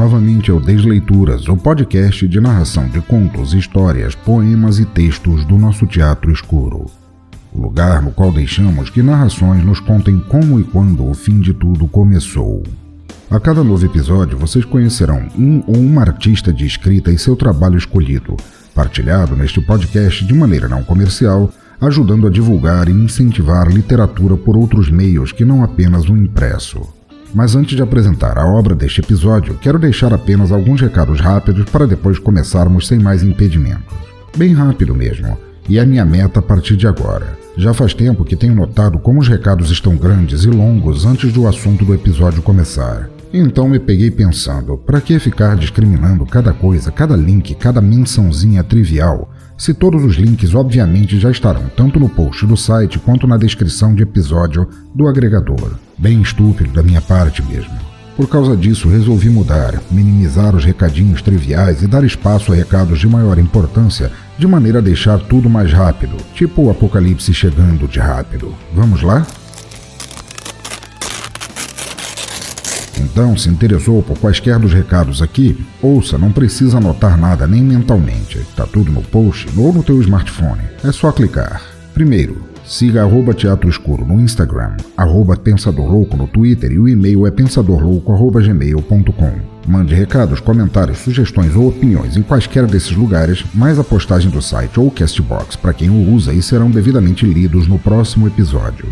Novamente ao Desleituras, o podcast de narração de contos, histórias, poemas e textos do nosso teatro escuro. O lugar no qual deixamos que narrações nos contem como e quando o fim de tudo começou. A cada novo episódio, vocês conhecerão um ou uma artista de escrita e seu trabalho escolhido, partilhado neste podcast de maneira não comercial, ajudando a divulgar e incentivar literatura por outros meios que não apenas o impresso. Mas antes de apresentar a obra deste episódio, quero deixar apenas alguns recados rápidos para depois começarmos sem mais impedimentos. Bem rápido mesmo, e é minha meta a partir de agora. Já faz tempo que tenho notado como os recados estão grandes e longos antes do assunto do episódio começar. Então me peguei pensando, para que ficar discriminando cada coisa, cada link, cada mençãozinha trivial, se todos os links obviamente já estarão tanto no post do site quanto na descrição de episódio do agregador. Bem estúpido da minha parte mesmo. Por causa disso, resolvi mudar, minimizar os recadinhos triviais e dar espaço a recados de maior importância, de maneira a deixar tudo mais rápido, tipo o apocalipse chegando de rápido. Vamos lá? Então, se interessou por quaisquer dos recados aqui, ouça, não precisa anotar nada nem mentalmente. Tá tudo no post ou no teu smartphone. É só clicar. Primeiro, siga arroba Teatro Escuro no Instagram, arroba Pensador Louco no Twitter e o e-mail é pensadorlouco.gmail.com. Mande recados, comentários, sugestões ou opiniões em quaisquer desses lugares, mais a postagem do site ou Castbox para quem o usa e serão devidamente lidos no próximo episódio.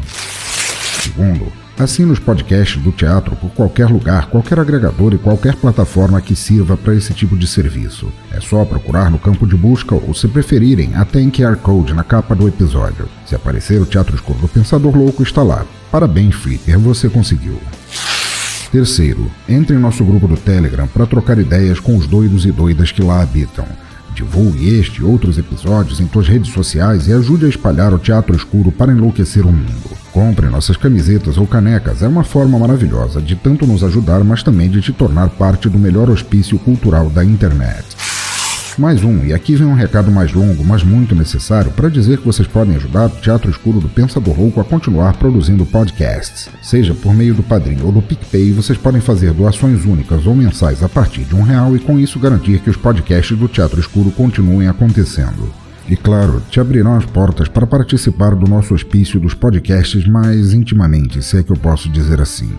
Segundo, Assine os podcasts do teatro por qualquer lugar, qualquer agregador e qualquer plataforma que sirva para esse tipo de serviço. É só procurar no campo de busca ou, se preferirem, até em QR Code na capa do episódio. Se aparecer o Teatro Escuro do Pensador Louco, está lá. Parabéns, Flipper, você conseguiu. Terceiro, entre em nosso grupo do Telegram para trocar ideias com os doidos e doidas que lá habitam. Divulgue este e outros episódios em suas redes sociais e ajude a espalhar o teatro escuro para enlouquecer o mundo. Compre nossas camisetas ou canecas, é uma forma maravilhosa de tanto nos ajudar, mas também de te tornar parte do melhor hospício cultural da internet. Mais um, e aqui vem um recado mais longo, mas muito necessário, para dizer que vocês podem ajudar o Teatro Escuro do Pensador Louco a continuar produzindo podcasts. Seja por meio do Padrim ou do PicPay, vocês podem fazer doações únicas ou mensais a partir de um real e com isso garantir que os podcasts do Teatro Escuro continuem acontecendo. E claro, te abrirão as portas para participar do nosso hospício dos podcasts mais intimamente, se é que eu posso dizer assim.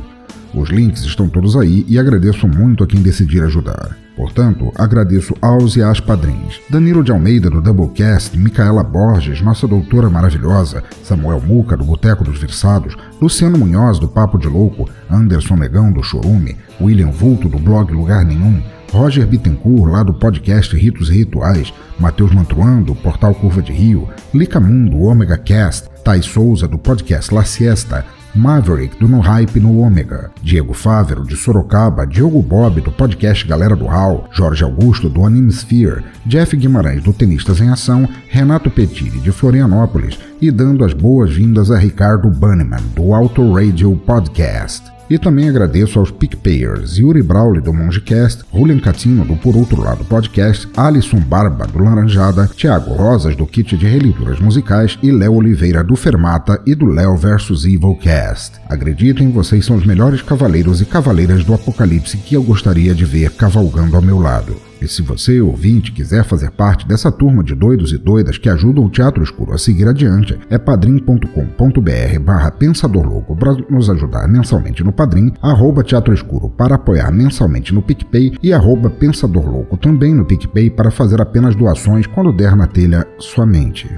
Os links estão todos aí e agradeço muito a quem decidir ajudar. Portanto, agradeço aos e às padrinhos. Danilo de Almeida, do Doublecast, Micaela Borges, nossa doutora maravilhosa, Samuel Muca, do Boteco dos Versados, Luciano Munhoz, do Papo de Louco, Anderson Negão, do Chorume, William Vulto, do blog Lugar Nenhum, Roger Bittencourt, lá do podcast Ritos e Rituais, Matheus Mantruan, do portal Curva de Rio, Lica Mundo, Omega Cast, Thais Souza, do podcast La Siesta, Maverick, do No Hype no Ômega, Diego Fávero, de Sorocaba, Diogo Bob, do podcast Galera do Hall, Jorge Augusto, do Animesphere, Jeff Guimarães, do Tenistas em Ação, Renato Petiri, de Florianópolis, e dando as boas-vindas a Ricardo Banneman, do Auto Radio Podcast. E também agradeço aos PicPayers, Yuri Brawley do Mongecast, Julian Catino do Por Outro Lado Podcast, Alisson Barba do Laranjada, Thiago Rosas do Kit de Releituras Musicais e Léo Oliveira do Fermata e do Léo vs Evil Cast. Acreditem, vocês são os melhores cavaleiros e cavaleiras do apocalipse que eu gostaria de ver cavalgando ao meu lado. E se você, ouvinte, quiser fazer parte dessa turma de doidos e doidas que ajudam o Teatro Escuro a seguir adiante, é padrim.com.br barra Pensador Louco para nos ajudar mensalmente no Padrim, arroba Teatro Escuro para apoiar mensalmente no PicPay e arroba Pensador Louco também no PicPay para fazer apenas doações quando der na telha somente.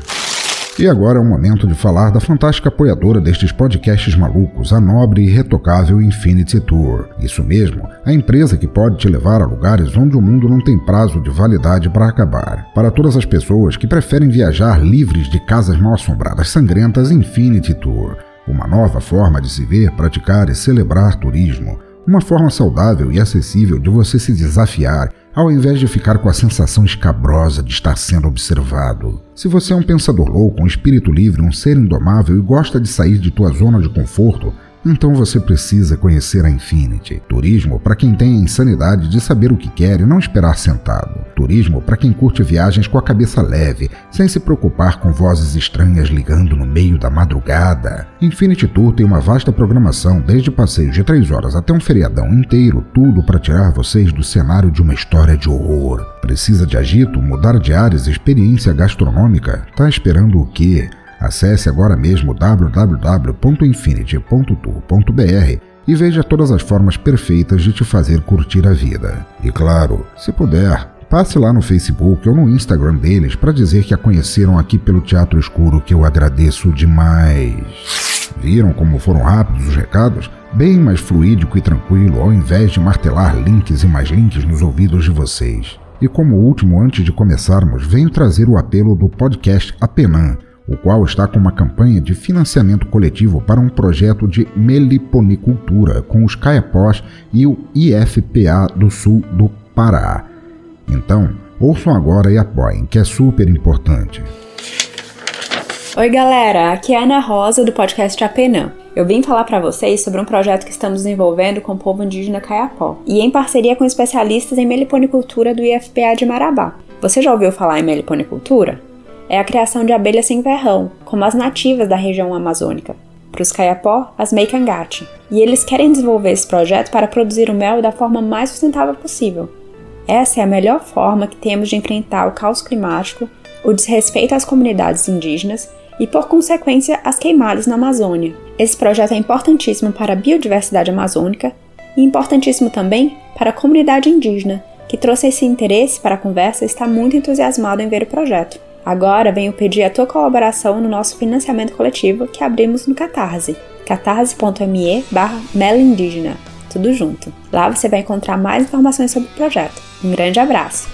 E agora é o momento de falar da fantástica apoiadora destes podcasts malucos, a nobre e retocável Infinity Tour. Isso mesmo, a empresa que pode te levar a lugares onde o mundo não tem prazo de validade para acabar. Para todas as pessoas que preferem viajar livres de casas mal assombradas sangrentas, Infinity Tour. Uma nova forma de se ver, praticar e celebrar turismo. Uma forma saudável e acessível de você se desafiar ao invés de ficar com a sensação escabrosa de estar sendo observado. Se você é um pensador louco, um espírito livre, um ser indomável e gosta de sair de tua zona de conforto, então você precisa conhecer a Infinity. Turismo para quem tem a insanidade de saber o que quer e não esperar sentado. Turismo para quem curte viagens com a cabeça leve, sem se preocupar com vozes estranhas ligando no meio da madrugada. Infinity Tour tem uma vasta programação, desde passeios de 3 horas até um feriadão inteiro, tudo para tirar vocês do cenário de uma história de horror. Precisa de agito, mudar de áreas, experiência gastronômica? Tá esperando o quê? Acesse agora mesmo www.infinity.tour.br e veja todas as formas perfeitas de te fazer curtir a vida. E claro, se puder, passe lá no Facebook ou no Instagram deles para dizer que a conheceram aqui pelo Teatro Escuro, que eu agradeço demais. Viram como foram rápidos os recados? Bem mais fluídico e tranquilo, ao invés de martelar links e mais links nos ouvidos de vocês. E como último, antes de começarmos, venho trazer o apelo do podcast Apenan o qual está com uma campanha de financiamento coletivo para um projeto de meliponicultura com os caiapós e o IFPA do sul do Pará. Então, ouçam agora e apoiem, que é super importante. Oi, galera, aqui é a Ana Rosa do podcast Apenã. Eu vim falar para vocês sobre um projeto que estamos desenvolvendo com o povo indígena Caiapó e em parceria com especialistas em meliponicultura do IFPA de Marabá. Você já ouviu falar em meliponicultura? É a criação de abelhas sem verrão, como as nativas da região amazônica. Para os Kayapó, as Meikangate. E eles querem desenvolver esse projeto para produzir o mel da forma mais sustentável possível. Essa é a melhor forma que temos de enfrentar o caos climático, o desrespeito às comunidades indígenas e, por consequência, as queimadas na Amazônia. Esse projeto é importantíssimo para a biodiversidade amazônica e importantíssimo também para a comunidade indígena, que trouxe esse interesse para a conversa e está muito entusiasmado em ver o projeto. Agora venho pedir a tua colaboração no nosso financiamento coletivo que abrimos no Catarse, catarse.me barra Indígena, tudo junto. Lá você vai encontrar mais informações sobre o projeto. Um grande abraço!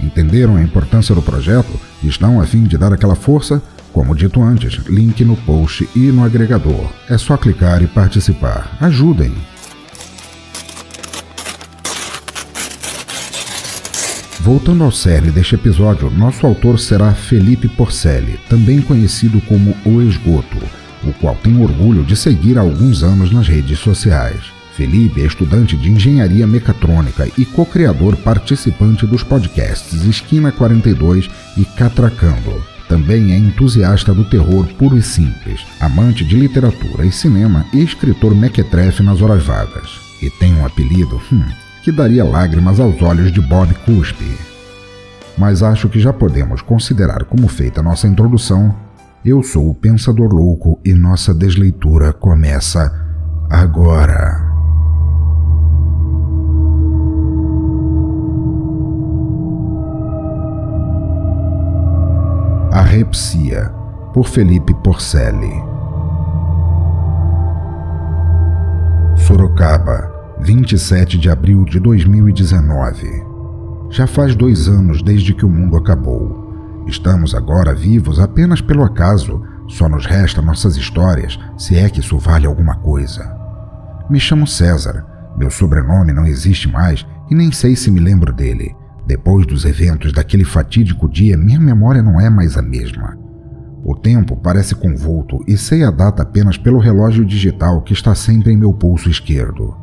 Entenderam a importância do projeto e estão a fim de dar aquela força? Como dito antes, link no post e no agregador. É só clicar e participar. Ajudem! Voltando ao cerne deste episódio, nosso autor será Felipe Porcelli, também conhecido como O Esgoto, o qual tem orgulho de seguir há alguns anos nas redes sociais. Felipe é estudante de engenharia mecatrônica e co-criador participante dos podcasts Esquina 42 e Catracando. Também é entusiasta do terror puro e simples, amante de literatura e cinema e escritor mequetrefe nas horas vagas. E tem um apelido, hum, que daria lágrimas aos olhos de Bob Cuspe. Mas acho que já podemos considerar como feita nossa introdução. Eu sou o Pensador Louco e nossa desleitura começa agora. A Repsia, por Felipe Porcelli. Sorocaba, 27 de abril de 2019. Já faz dois anos desde que o mundo acabou. Estamos agora vivos apenas pelo acaso, só nos resta nossas histórias, se é que isso vale alguma coisa. Me chamo César, meu sobrenome não existe mais e nem sei se me lembro dele. Depois dos eventos daquele fatídico dia, minha memória não é mais a mesma. O tempo parece convolto e sei a data apenas pelo relógio digital que está sempre em meu pulso esquerdo.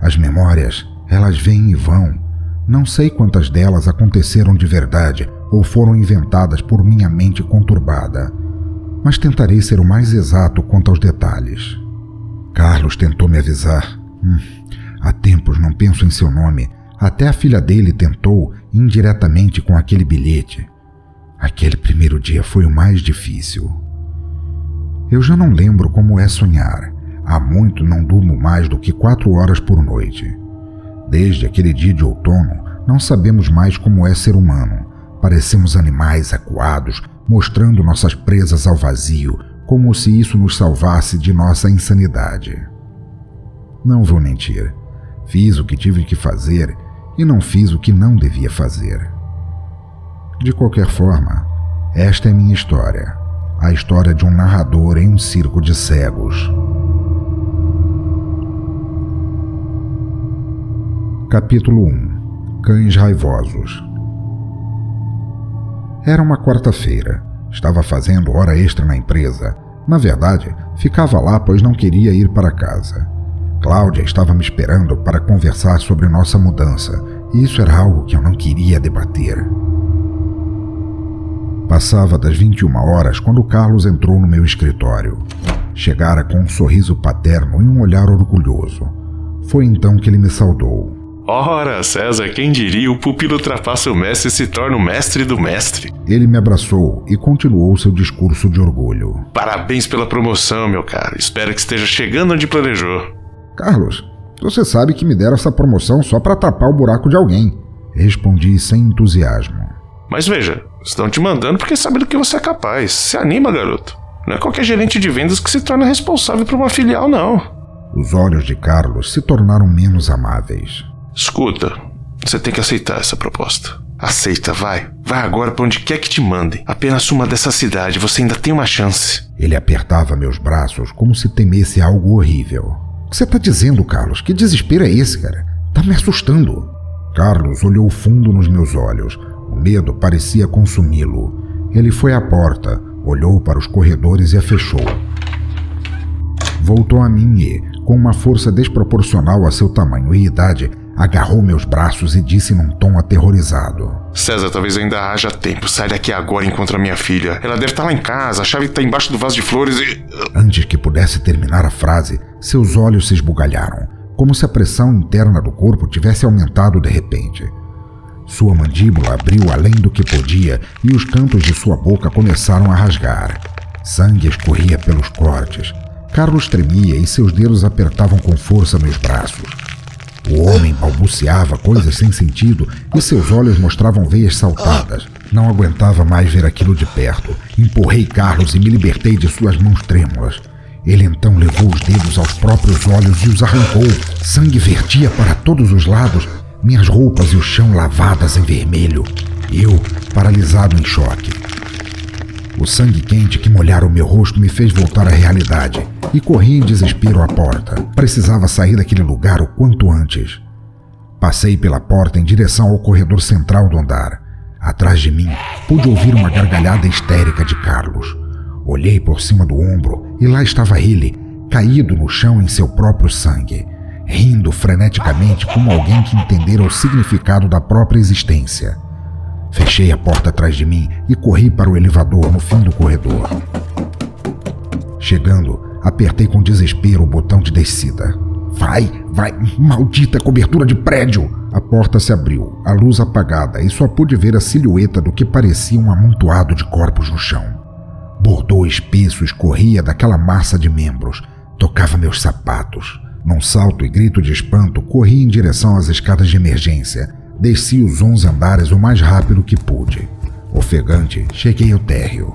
As memórias, elas vêm e vão. Não sei quantas delas aconteceram de verdade ou foram inventadas por minha mente conturbada, mas tentarei ser o mais exato quanto aos detalhes. Carlos tentou me avisar. Hum, há tempos não penso em seu nome. Até a filha dele tentou, indiretamente, com aquele bilhete. Aquele primeiro dia foi o mais difícil. Eu já não lembro como é sonhar. Há muito não durmo mais do que quatro horas por noite. Desde aquele dia de outono, não sabemos mais como é ser humano. Parecemos animais acuados, mostrando nossas presas ao vazio, como se isso nos salvasse de nossa insanidade. Não vou mentir. Fiz o que tive que fazer e não fiz o que não devia fazer. De qualquer forma, esta é minha história. A história de um narrador em um circo de cegos. Capítulo 1 Cães Raivosos Era uma quarta-feira. Estava fazendo hora extra na empresa. Na verdade, ficava lá pois não queria ir para casa. Cláudia estava me esperando para conversar sobre nossa mudança, e isso era algo que eu não queria debater. Passava das 21 horas quando Carlos entrou no meu escritório. Chegara com um sorriso paterno e um olhar orgulhoso. Foi então que ele me saudou. Ora, César, quem diria o pupilo ultrapassa o mestre e se torna o mestre do mestre? Ele me abraçou e continuou seu discurso de orgulho. Parabéns pela promoção, meu caro. Espero que esteja chegando onde planejou. Carlos, você sabe que me deram essa promoção só para tapar o buraco de alguém. Respondi sem entusiasmo. Mas veja, estão te mandando porque sabem do que você é capaz. Se anima, garoto. Não é qualquer gerente de vendas que se torna responsável por uma filial, não. Os olhos de Carlos se tornaram menos amáveis. Escuta, você tem que aceitar essa proposta. Aceita, vai. Vai agora para onde quer que te mandem. Apenas suma dessa cidade, você ainda tem uma chance. Ele apertava meus braços como se temesse algo horrível. O que você tá dizendo, Carlos? Que desespero é esse, cara? Tá me assustando. Carlos olhou fundo nos meus olhos. O medo parecia consumi-lo. Ele foi à porta, olhou para os corredores e a fechou. Voltou a mim e, com uma força desproporcional a seu tamanho e idade, agarrou meus braços e disse num tom aterrorizado: César, talvez ainda haja tempo. Sai daqui agora e encontra minha filha. Ela deve estar lá em casa, a chave está embaixo do vaso de flores e. Antes que pudesse terminar a frase, seus olhos se esbugalharam, como se a pressão interna do corpo tivesse aumentado de repente. Sua mandíbula abriu além do que podia e os cantos de sua boca começaram a rasgar. Sangue escorria pelos cortes. Carlos tremia e seus dedos apertavam com força meus braços. O homem balbuciava coisas sem sentido e seus olhos mostravam veias saltadas. Não aguentava mais ver aquilo de perto. Empurrei Carlos e me libertei de suas mãos trêmulas. Ele então levou os dedos aos próprios olhos e os arrancou. Sangue vertia para todos os lados, minhas roupas e o chão lavadas em vermelho. Eu, paralisado em choque. O sangue quente que molhara o meu rosto me fez voltar à realidade e corri em desespero à porta. Precisava sair daquele lugar o quanto antes. Passei pela porta em direção ao corredor central do andar. Atrás de mim, pude ouvir uma gargalhada histérica de Carlos. Olhei por cima do ombro e lá estava ele, caído no chão em seu próprio sangue, rindo freneticamente como alguém que entendera o significado da própria existência. Fechei a porta atrás de mim e corri para o elevador no fim do corredor. Chegando, apertei com desespero o botão de descida. Vai, vai, maldita cobertura de prédio! A porta se abriu, a luz apagada, e só pude ver a silhueta do que parecia um amontoado de corpos no chão. Bordô espesso escorria daquela massa de membros, tocava meus sapatos. Num salto e grito de espanto, corri em direção às escadas de emergência, Desci os onze andares o mais rápido que pude. Ofegante, cheguei ao térreo.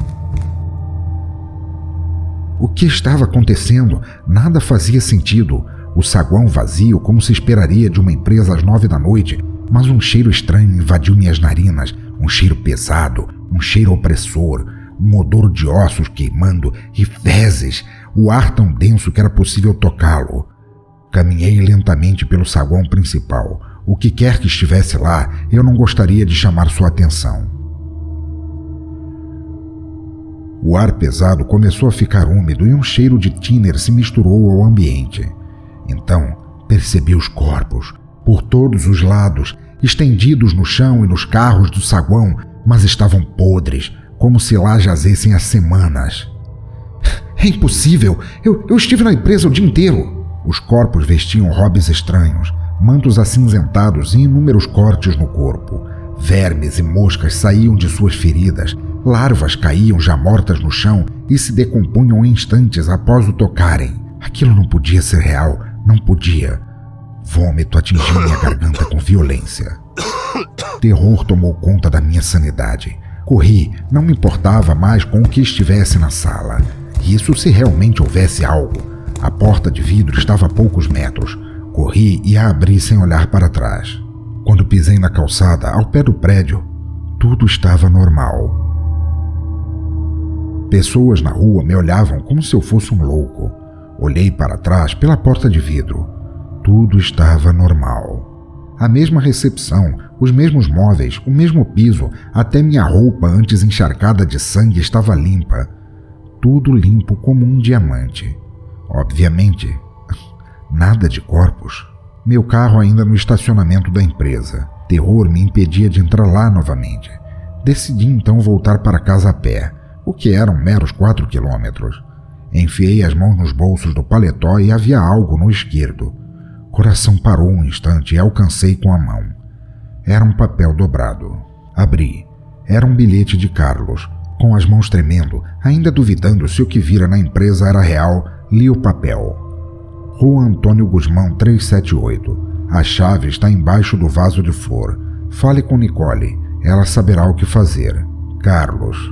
O que estava acontecendo? Nada fazia sentido. O saguão vazio, como se esperaria de uma empresa às nove da noite, mas um cheiro estranho invadiu minhas narinas, um cheiro pesado, um cheiro opressor, um odor de ossos queimando e fezes, o ar tão denso que era possível tocá-lo. Caminhei lentamente pelo saguão principal, o que quer que estivesse lá, eu não gostaria de chamar sua atenção. O ar pesado começou a ficar úmido e um cheiro de tiner se misturou ao ambiente. Então, percebi os corpos, por todos os lados, estendidos no chão e nos carros do saguão, mas estavam podres, como se lá jazessem há semanas. É impossível! Eu, eu estive na empresa o dia inteiro! Os corpos vestiam hobbies estranhos, mantos acinzentados e inúmeros cortes no corpo. Vermes e moscas saíam de suas feridas, larvas caíam já mortas no chão e se decompunham instantes após o tocarem. Aquilo não podia ser real, não podia. Vômito atingiu minha garganta com violência. Terror tomou conta da minha sanidade. Corri, não me importava mais com o que estivesse na sala. Isso se realmente houvesse algo. A porta de vidro estava a poucos metros. Corri e a abri sem olhar para trás. Quando pisei na calçada, ao pé do prédio, tudo estava normal. Pessoas na rua me olhavam como se eu fosse um louco. Olhei para trás pela porta de vidro. Tudo estava normal. A mesma recepção, os mesmos móveis, o mesmo piso, até minha roupa antes encharcada de sangue estava limpa. Tudo limpo como um diamante. Obviamente, nada de corpos. Meu carro ainda no estacionamento da empresa. Terror me impedia de entrar lá novamente. Decidi então voltar para casa a pé, o que eram meros quatro quilômetros. Enfiei as mãos nos bolsos do paletó e havia algo no esquerdo. Coração parou um instante e alcancei com a mão. Era um papel dobrado. Abri. Era um bilhete de Carlos. Com as mãos tremendo, ainda duvidando se o que vira na empresa era real, li o papel. Rua Antônio Guzmão 378. A chave está embaixo do vaso de flor. Fale com Nicole. Ela saberá o que fazer. Carlos.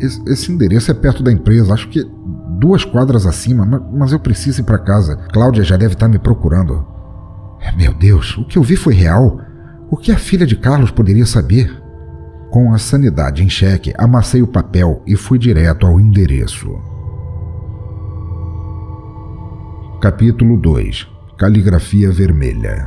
Esse endereço é perto da empresa. Acho que duas quadras acima, mas eu preciso ir para casa. Cláudia já deve estar me procurando. Meu Deus, o que eu vi foi real? O que a filha de Carlos poderia saber? Com a sanidade em xeque, amassei o papel e fui direto ao endereço. Capítulo 2 Caligrafia Vermelha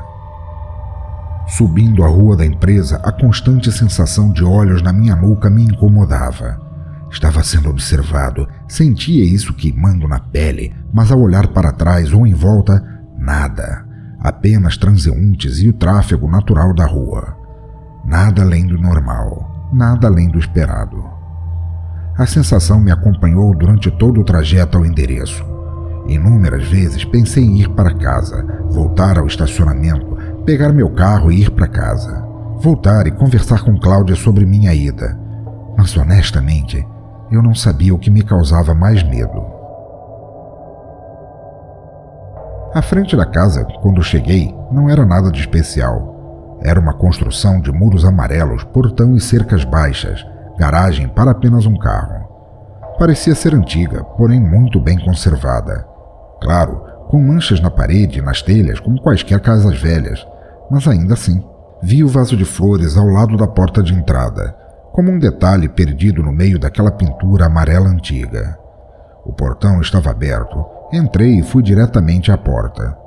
Subindo a rua da empresa, a constante sensação de olhos na minha nuca me incomodava. Estava sendo observado, sentia isso queimando na pele, mas ao olhar para trás ou em volta, nada. Apenas transeuntes e o tráfego natural da rua. Nada além do normal, nada além do esperado. A sensação me acompanhou durante todo o trajeto ao endereço. Inúmeras vezes pensei em ir para casa, voltar ao estacionamento, pegar meu carro e ir para casa. Voltar e conversar com Cláudia sobre minha ida. Mas honestamente, eu não sabia o que me causava mais medo. A frente da casa, quando cheguei, não era nada de especial. Era uma construção de muros amarelos, portão e cercas baixas, garagem para apenas um carro. Parecia ser antiga, porém muito bem conservada. Claro, com manchas na parede e nas telhas, como quaisquer casas velhas, mas ainda assim, vi o vaso de flores ao lado da porta de entrada, como um detalhe perdido no meio daquela pintura amarela antiga. O portão estava aberto. Entrei e fui diretamente à porta.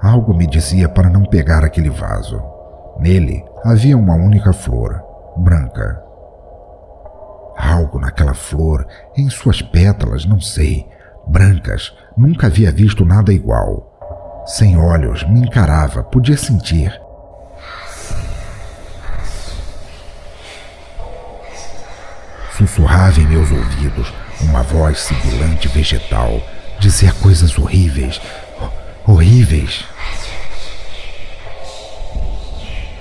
Algo me dizia para não pegar aquele vaso. Nele havia uma única flor, branca. Algo naquela flor, em suas pétalas, não sei, brancas, nunca havia visto nada igual. Sem olhos, me encarava, podia sentir. Sussurrava em meus ouvidos uma voz sibilante vegetal. Dizia coisas horríveis. Horríveis.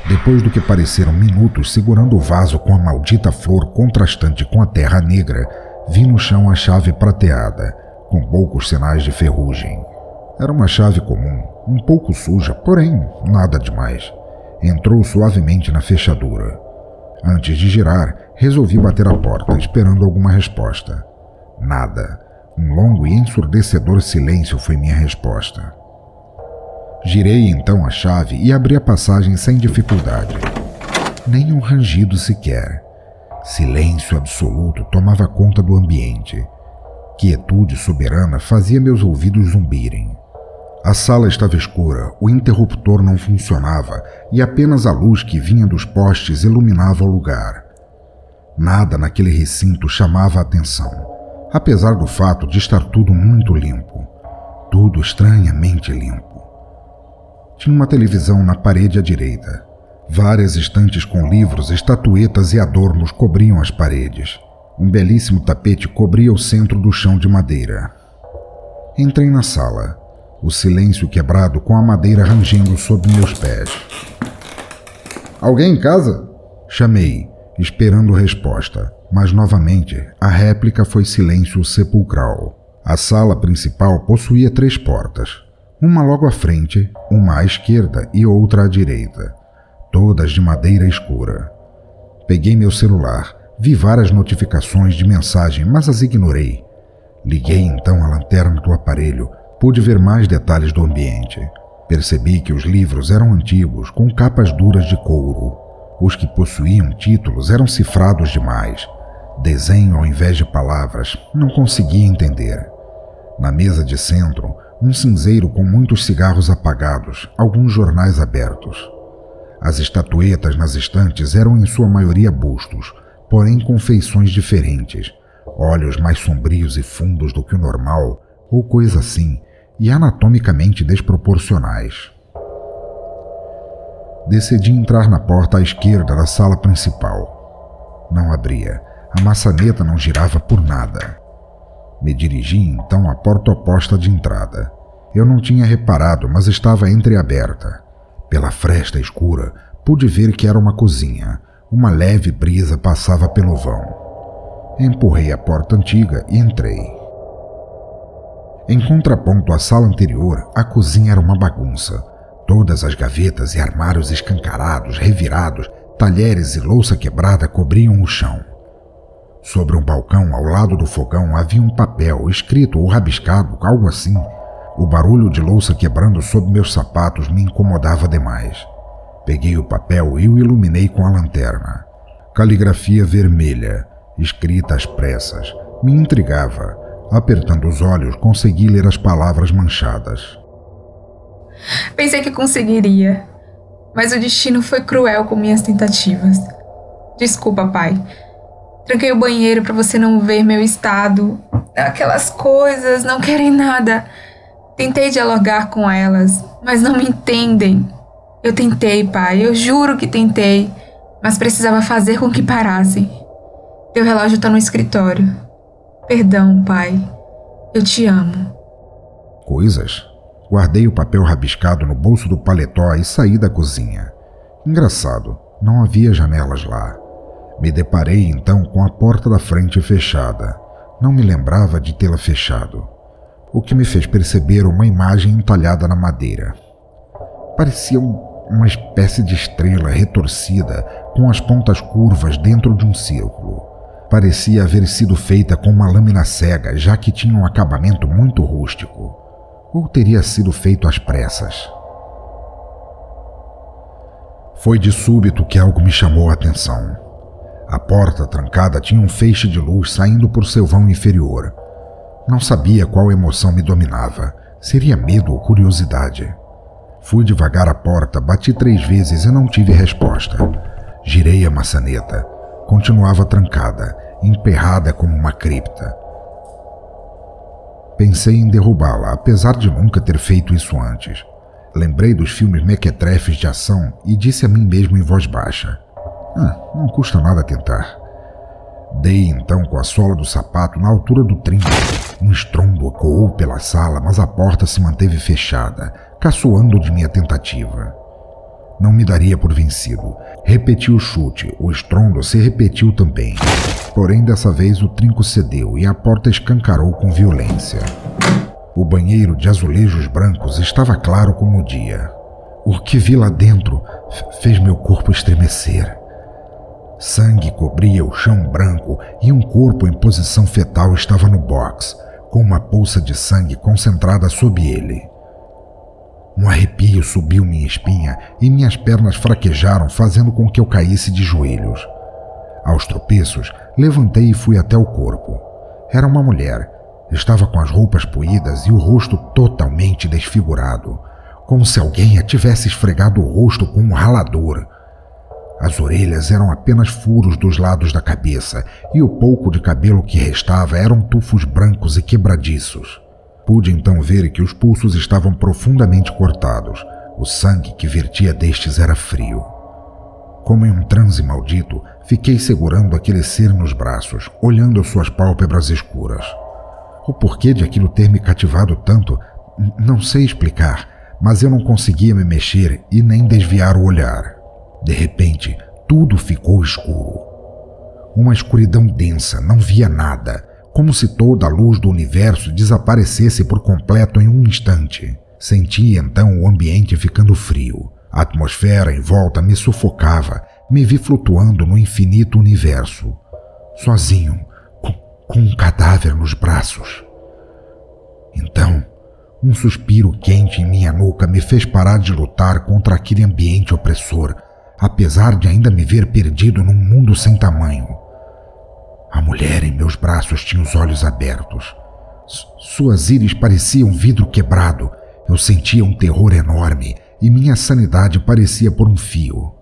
Depois do que pareceram minutos segurando o vaso com a maldita flor contrastante com a terra negra, vi no chão a chave prateada, com poucos sinais de ferrugem. Era uma chave comum, um pouco suja, porém nada demais. Entrou suavemente na fechadura. Antes de girar, resolvi bater a porta, esperando alguma resposta. Nada. Um longo e ensurdecedor silêncio foi minha resposta. Girei então a chave e abri a passagem sem dificuldade. Nem um rangido sequer. Silêncio absoluto tomava conta do ambiente. Quietude soberana fazia meus ouvidos zumbirem. A sala estava escura, o interruptor não funcionava e apenas a luz que vinha dos postes iluminava o lugar. Nada naquele recinto chamava a atenção, apesar do fato de estar tudo muito limpo. Tudo estranhamente limpo. Tinha uma televisão na parede à direita. Várias estantes com livros, estatuetas e adornos cobriam as paredes. Um belíssimo tapete cobria o centro do chão de madeira. Entrei na sala o silêncio quebrado com a madeira rangendo sob meus pés. Alguém em casa? Chamei, esperando resposta, mas novamente a réplica foi silêncio sepulcral. A sala principal possuía três portas, uma logo à frente, uma à esquerda e outra à direita, todas de madeira escura. Peguei meu celular, Vi várias notificações de mensagem, mas as ignorei. Liguei então a lanterna do aparelho. Pude ver mais detalhes do ambiente. Percebi que os livros eram antigos, com capas duras de couro. Os que possuíam títulos eram cifrados demais. Desenho ao invés de palavras, não conseguia entender. Na mesa de centro, um cinzeiro com muitos cigarros apagados, alguns jornais abertos. As estatuetas nas estantes eram em sua maioria bustos, porém com feições diferentes, olhos mais sombrios e fundos do que o normal, ou coisa assim, e anatomicamente desproporcionais. Decidi entrar na porta à esquerda da sala principal. Não abria. A maçaneta não girava por nada. Me dirigi então à porta oposta de entrada. Eu não tinha reparado, mas estava entreaberta. Pela fresta escura, pude ver que era uma cozinha. Uma leve brisa passava pelo vão. Empurrei a porta antiga e entrei. Em contraponto à sala anterior, a cozinha era uma bagunça. Todas as gavetas e armários escancarados, revirados, talheres e louça quebrada cobriam o chão. Sobre um balcão ao lado do fogão havia um papel escrito ou rabiscado, algo assim. O barulho de louça quebrando sob meus sapatos me incomodava demais. Peguei o papel e o iluminei com a lanterna. Caligrafia vermelha, escrita às pressas, me intrigava. Apertando os olhos, consegui ler as palavras manchadas. Pensei que conseguiria, mas o destino foi cruel com minhas tentativas. Desculpa, pai. Tranquei o banheiro para você não ver meu estado. Aquelas coisas não querem nada. Tentei dialogar com elas, mas não me entendem. Eu tentei, pai, eu juro que tentei, mas precisava fazer com que parassem. Teu relógio tá no escritório. Perdão, pai. Eu te amo. Coisas? Guardei o papel rabiscado no bolso do paletó e saí da cozinha. Engraçado, não havia janelas lá. Me deparei então com a porta da frente fechada. Não me lembrava de tê-la fechado, o que me fez perceber uma imagem entalhada na madeira. Parecia uma espécie de estrela retorcida com as pontas curvas dentro de um círculo. Parecia haver sido feita com uma lâmina cega, já que tinha um acabamento muito rústico ou teria sido feito às pressas. Foi de súbito que algo me chamou a atenção. A porta trancada tinha um feixe de luz saindo por seu vão inferior. Não sabia qual emoção me dominava. Seria medo ou curiosidade. Fui devagar à porta, bati três vezes e não tive resposta. Girei a maçaneta. Continuava trancada, emperrada como uma cripta. Pensei em derrubá-la, apesar de nunca ter feito isso antes. Lembrei dos filmes mequetrefes de ação e disse a mim mesmo em voz baixa: Ah, não custa nada tentar. Dei então com a sola do sapato na altura do trinco. Um estrondo ecoou pela sala, mas a porta se manteve fechada, caçoando de minha tentativa. Não me daria por vencido. Repeti o chute, o estrondo se repetiu também. Porém, dessa vez o trinco cedeu e a porta escancarou com violência. O banheiro de azulejos brancos estava claro como o dia. O que vi lá dentro fez meu corpo estremecer. Sangue cobria o chão branco e um corpo em posição fetal estava no box, com uma poça de sangue concentrada sob ele. Um arrepio subiu minha espinha e minhas pernas fraquejaram, fazendo com que eu caísse de joelhos. Aos tropeços, levantei e fui até o corpo. Era uma mulher. Estava com as roupas poídas e o rosto totalmente desfigurado, como se alguém a tivesse esfregado o rosto com um ralador. As orelhas eram apenas furos dos lados da cabeça e o pouco de cabelo que restava eram tufos brancos e quebradiços. Pude então ver que os pulsos estavam profundamente cortados. O sangue que vertia destes era frio. Como em um transe maldito, fiquei segurando aquele ser nos braços, olhando suas pálpebras escuras. O porquê de aquilo ter me cativado tanto, não sei explicar, mas eu não conseguia me mexer e nem desviar o olhar. De repente, tudo ficou escuro. Uma escuridão densa, não via nada, como se toda a luz do universo desaparecesse por completo em um instante. Senti então o ambiente ficando frio. A atmosfera em volta me sufocava. Me vi flutuando no infinito universo. sozinho, com, com um cadáver nos braços. Então, um suspiro quente em minha nuca me fez parar de lutar contra aquele ambiente opressor, apesar de ainda me ver perdido num mundo sem tamanho. A mulher em meus braços tinha os olhos abertos. Suas íris pareciam vidro quebrado. Eu sentia um terror enorme e minha sanidade parecia por um fio.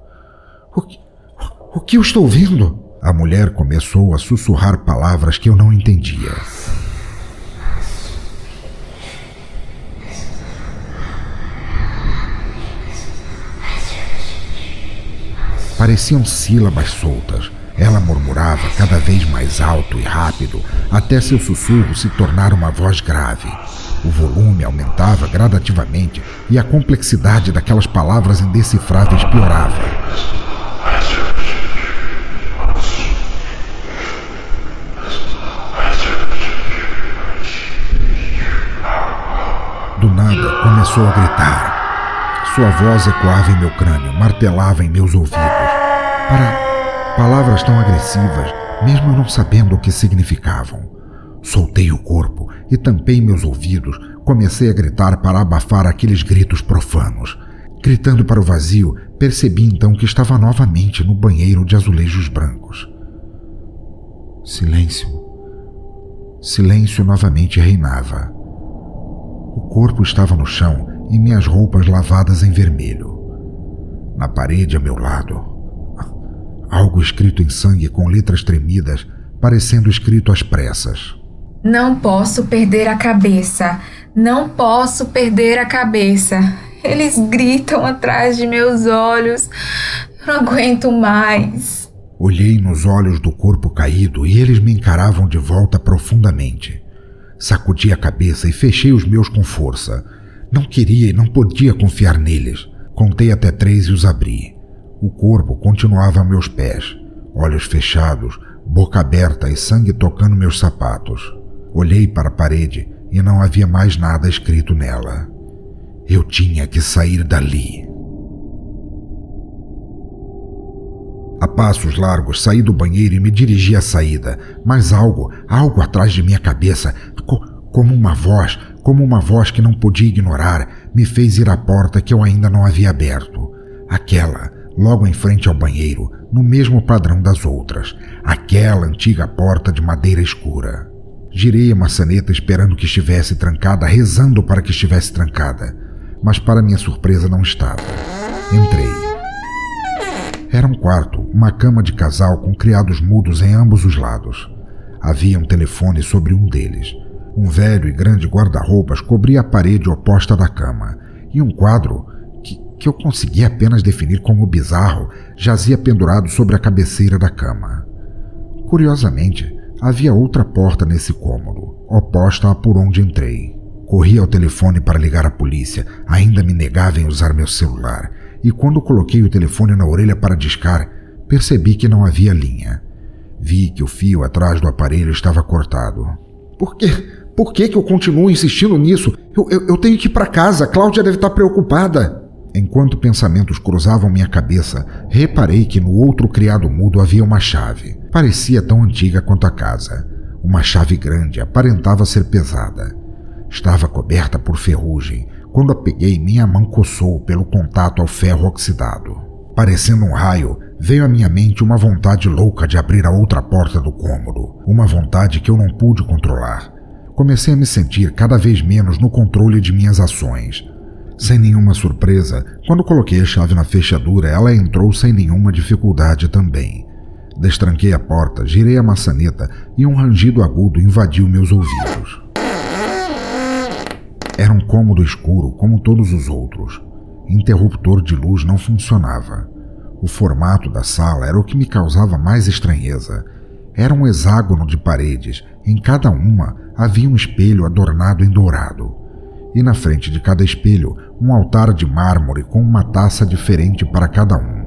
O que, o que eu estou vendo? A mulher começou a sussurrar palavras que eu não entendia. Pareciam sílabas soltas. Ela murmurava cada vez mais alto e rápido, até seu sussurro se tornar uma voz grave. O volume aumentava gradativamente e a complexidade daquelas palavras indecifráveis piorava. Do nada, começou a gritar. Sua voz ecoava em meu crânio, martelava em meus ouvidos. Para palavras tão agressivas, mesmo não sabendo o que significavam. Soltei o corpo e tampei meus ouvidos. Comecei a gritar para abafar aqueles gritos profanos. Gritando para o vazio, percebi então que estava novamente no banheiro de azulejos brancos. Silêncio. Silêncio novamente reinava. O corpo estava no chão e minhas roupas lavadas em vermelho. Na parede a meu lado, algo escrito em sangue com letras tremidas, parecendo escrito às pressas. Não posso perder a cabeça. Não posso perder a cabeça. Eles gritam atrás de meus olhos. Eu não aguento mais. Olhei nos olhos do corpo caído e eles me encaravam de volta profundamente. Sacudi a cabeça e fechei os meus com força. Não queria e não podia confiar neles. Contei até três e os abri. O corpo continuava a meus pés, olhos fechados, boca aberta e sangue tocando meus sapatos. Olhei para a parede e não havia mais nada escrito nela. Eu tinha que sair dali. A passos largos saí do banheiro e me dirigi à saída, mas algo, algo atrás de minha cabeça, co como uma voz, como uma voz que não podia ignorar, me fez ir à porta que eu ainda não havia aberto. Aquela, logo em frente ao banheiro, no mesmo padrão das outras, aquela antiga porta de madeira escura. Girei a maçaneta esperando que estivesse trancada, rezando para que estivesse trancada, mas para minha surpresa não estava. Entrei. Era um quarto, uma cama de casal com criados mudos em ambos os lados. Havia um telefone sobre um deles. Um velho e grande guarda-roupas cobria a parede oposta da cama, e um quadro, que, eu conseguia apenas definir como bizarro, jazia pendurado sobre a cabeceira da cama. Curiosamente, havia outra porta nesse cômodo, oposta à por onde entrei. Corri ao telefone para ligar a polícia, ainda me negava em usar meu celular e quando coloquei o telefone na orelha para discar, percebi que não havia linha. Vi que o fio atrás do aparelho estava cortado. Por quê? Por que, que eu continuo insistindo nisso? Eu, eu, eu tenho que ir para casa, Cláudia deve estar preocupada. Enquanto pensamentos cruzavam minha cabeça, reparei que no outro criado mudo havia uma chave. Parecia tão antiga quanto a casa. Uma chave grande, aparentava ser pesada. Estava coberta por ferrugem, quando a peguei, minha mão coçou pelo contato ao ferro oxidado. Parecendo um raio, veio à minha mente uma vontade louca de abrir a outra porta do cômodo, uma vontade que eu não pude controlar. Comecei a me sentir cada vez menos no controle de minhas ações. Sem nenhuma surpresa, quando coloquei a chave na fechadura, ela entrou sem nenhuma dificuldade também. Destranquei a porta, girei a maçaneta e um rangido agudo invadiu meus ouvidos. Era um cômodo escuro como todos os outros. Interruptor de luz não funcionava. O formato da sala era o que me causava mais estranheza. Era um hexágono de paredes, em cada uma havia um espelho adornado em dourado. E na frente de cada espelho, um altar de mármore com uma taça diferente para cada um.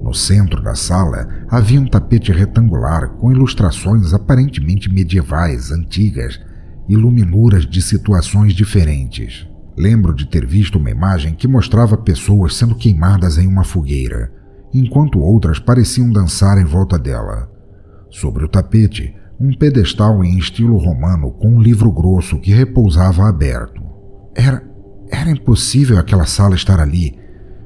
No centro da sala havia um tapete retangular com ilustrações aparentemente medievais, antigas, iluminuras de situações diferentes. Lembro de ter visto uma imagem que mostrava pessoas sendo queimadas em uma fogueira. enquanto outras pareciam dançar em volta dela. Sobre o tapete, um pedestal em estilo romano com um livro grosso que repousava aberto. Era. era impossível aquela sala estar ali.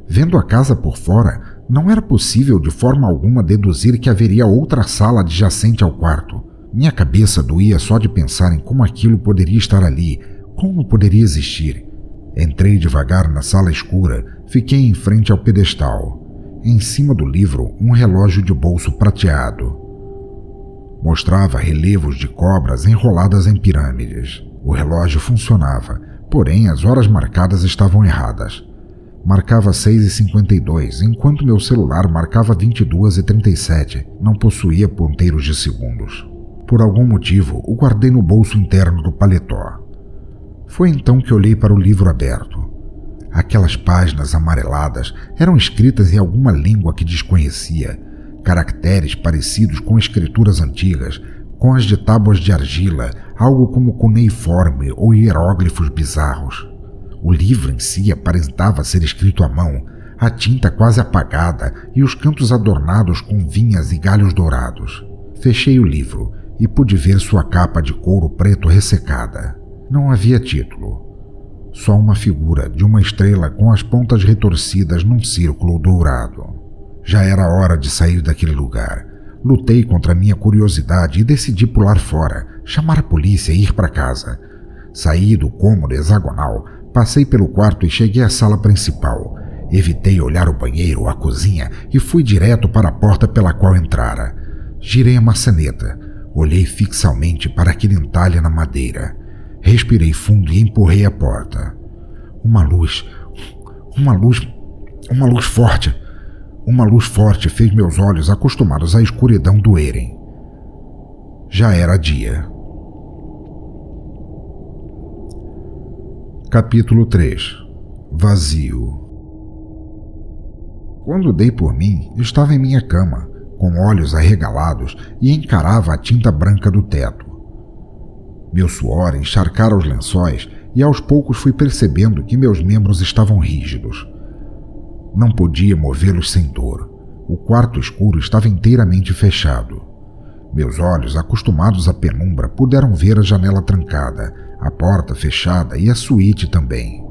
Vendo a casa por fora, não era possível de forma alguma deduzir que haveria outra sala adjacente ao quarto. Minha cabeça doía só de pensar em como aquilo poderia estar ali, como poderia existir. Entrei devagar na sala escura, fiquei em frente ao pedestal. Em cima do livro, um relógio de bolso prateado. Mostrava relevos de cobras enroladas em pirâmides. O relógio funcionava, porém as horas marcadas estavam erradas. Marcava 6h52, enquanto meu celular marcava 22h37. Não possuía ponteiros de segundos. Por algum motivo, o guardei no bolso interno do paletó. Foi então que olhei para o livro aberto. Aquelas páginas amareladas eram escritas em alguma língua que desconhecia caracteres parecidos com escrituras antigas, com as de tábuas de argila, algo como cuneiforme ou hieróglifos bizarros. O livro em si aparentava ser escrito à mão, a tinta quase apagada e os cantos adornados com vinhas e galhos dourados. Fechei o livro e pude ver sua capa de couro preto ressecada. Não havia título. Só uma figura de uma estrela com as pontas retorcidas num círculo dourado. Já era hora de sair daquele lugar. Lutei contra minha curiosidade e decidi pular fora, chamar a polícia e ir para casa. Saí do cômodo hexagonal, passei pelo quarto e cheguei à sala principal. Evitei olhar o banheiro ou a cozinha e fui direto para a porta pela qual entrara. Girei a maçaneta, olhei fixamente para aquele entalhe na madeira. Respirei fundo e empurrei a porta. Uma luz, uma luz, uma luz forte uma luz forte fez meus olhos, acostumados à escuridão, doerem. Já era dia. Capítulo 3 Vazio Quando dei por mim, estava em minha cama, com olhos arregalados e encarava a tinta branca do teto. Meu suor encharcara os lençóis e aos poucos fui percebendo que meus membros estavam rígidos. Não podia movê-los sem dor. O quarto escuro estava inteiramente fechado. Meus olhos, acostumados à penumbra, puderam ver a janela trancada, a porta fechada e a suíte também.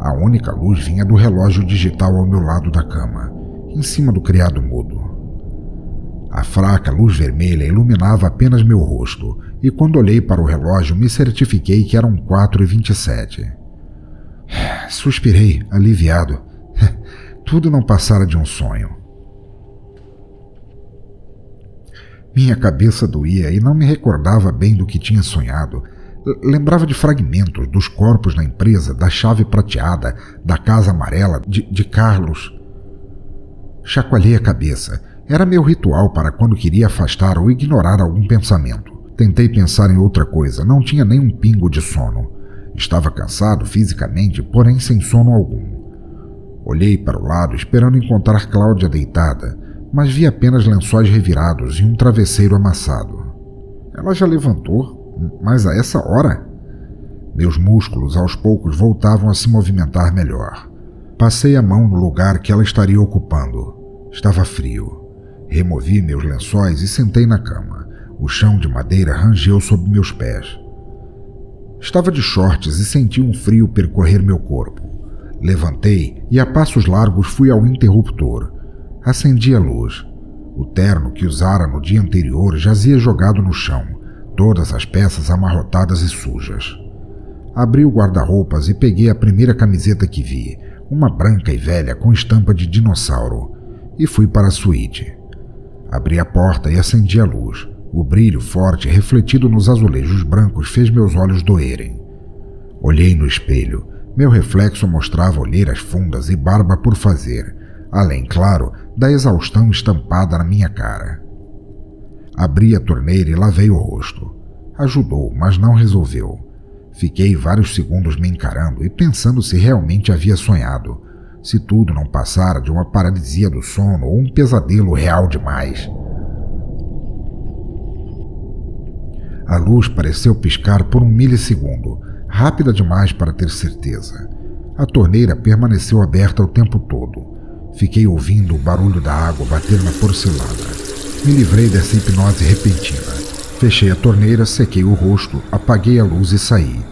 A única luz vinha do relógio digital ao meu lado da cama, em cima do criado mudo. A fraca luz vermelha iluminava apenas meu rosto, e quando olhei para o relógio me certifiquei que eram 4 e 27. Suspirei, aliviado. Tudo não passara de um sonho. Minha cabeça doía e não me recordava bem do que tinha sonhado. Lembrava de fragmentos dos corpos na empresa, da chave prateada, da casa amarela, de, de Carlos. Chacoalhei a cabeça. Era meu ritual para quando queria afastar ou ignorar algum pensamento. Tentei pensar em outra coisa, não tinha nem um pingo de sono. Estava cansado fisicamente, porém sem sono algum. Olhei para o lado esperando encontrar Cláudia deitada, mas vi apenas lençóis revirados e um travesseiro amassado. Ela já levantou, mas a essa hora? Meus músculos aos poucos voltavam a se movimentar melhor. Passei a mão no lugar que ela estaria ocupando. Estava frio. Removi meus lençóis e sentei na cama. O chão de madeira rangeu sob meus pés. Estava de shorts e senti um frio percorrer meu corpo. Levantei e a passos largos fui ao interruptor. Acendi a luz. O terno que usara no dia anterior jazia jogado no chão, todas as peças amarrotadas e sujas. Abri o guarda-roupas e peguei a primeira camiseta que vi, uma branca e velha com estampa de dinossauro, e fui para a suíte. Abri a porta e acendi a luz. O brilho forte refletido nos azulejos brancos fez meus olhos doerem. Olhei no espelho meu reflexo mostrava olheiras fundas e barba por fazer, além, claro, da exaustão estampada na minha cara. Abri a torneira e lavei o rosto. Ajudou, mas não resolveu. Fiquei vários segundos me encarando e pensando se realmente havia sonhado, se tudo não passara de uma paralisia do sono ou um pesadelo real demais. A luz pareceu piscar por um milissegundo, rápida demais para ter certeza. A torneira permaneceu aberta o tempo todo. Fiquei ouvindo o barulho da água bater na porcelana. Me livrei dessa hipnose repentina. Fechei a torneira, sequei o rosto, apaguei a luz e saí.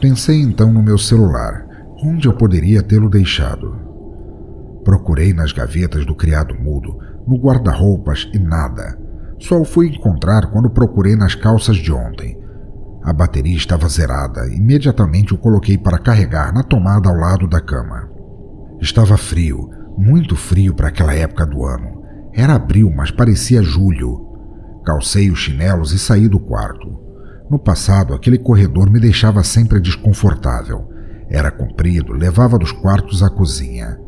Pensei então no meu celular. Onde eu poderia tê-lo deixado? Procurei nas gavetas do criado mudo, no guarda-roupas e nada. Só o fui encontrar quando procurei nas calças de ontem. A bateria estava zerada. Imediatamente o coloquei para carregar na tomada ao lado da cama. Estava frio, muito frio para aquela época do ano. Era abril, mas parecia julho. Calcei os chinelos e saí do quarto. No passado, aquele corredor me deixava sempre desconfortável. Era comprido, levava dos quartos à cozinha.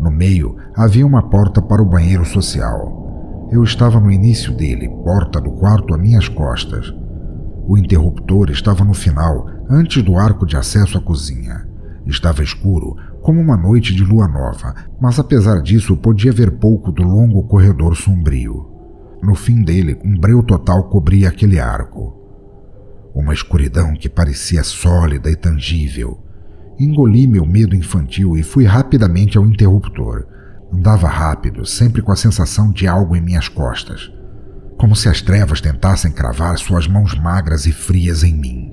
No meio havia uma porta para o banheiro social. Eu estava no início dele, porta do quarto a minhas costas. O interruptor estava no final, antes do arco de acesso à cozinha. Estava escuro, como uma noite de lua nova, mas apesar disso podia ver pouco do longo corredor sombrio. No fim dele, um breu total cobria aquele arco. Uma escuridão que parecia sólida e tangível. Engoli meu medo infantil e fui rapidamente ao interruptor. Andava rápido, sempre com a sensação de algo em minhas costas como se as trevas tentassem cravar suas mãos magras e frias em mim.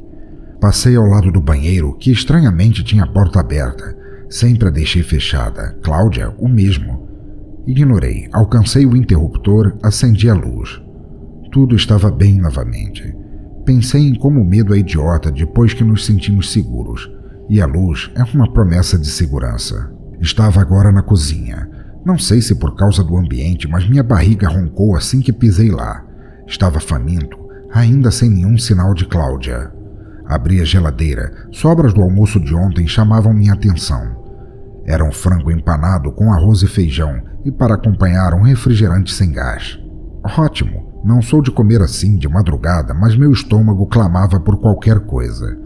Passei ao lado do banheiro, que estranhamente tinha a porta aberta. Sempre a deixei fechada. Cláudia, o mesmo. Ignorei, alcancei o interruptor, acendi a luz. Tudo estava bem novamente. Pensei em como o medo é idiota depois que nos sentimos seguros, e a luz é uma promessa de segurança. Estava agora na cozinha, não sei se por causa do ambiente, mas minha barriga roncou assim que pisei lá. Estava faminto, ainda sem nenhum sinal de Cláudia. Abri a geladeira. Sobras do almoço de ontem chamavam minha atenção. Era um frango empanado com arroz e feijão e para acompanhar um refrigerante sem gás. Ótimo, não sou de comer assim de madrugada, mas meu estômago clamava por qualquer coisa.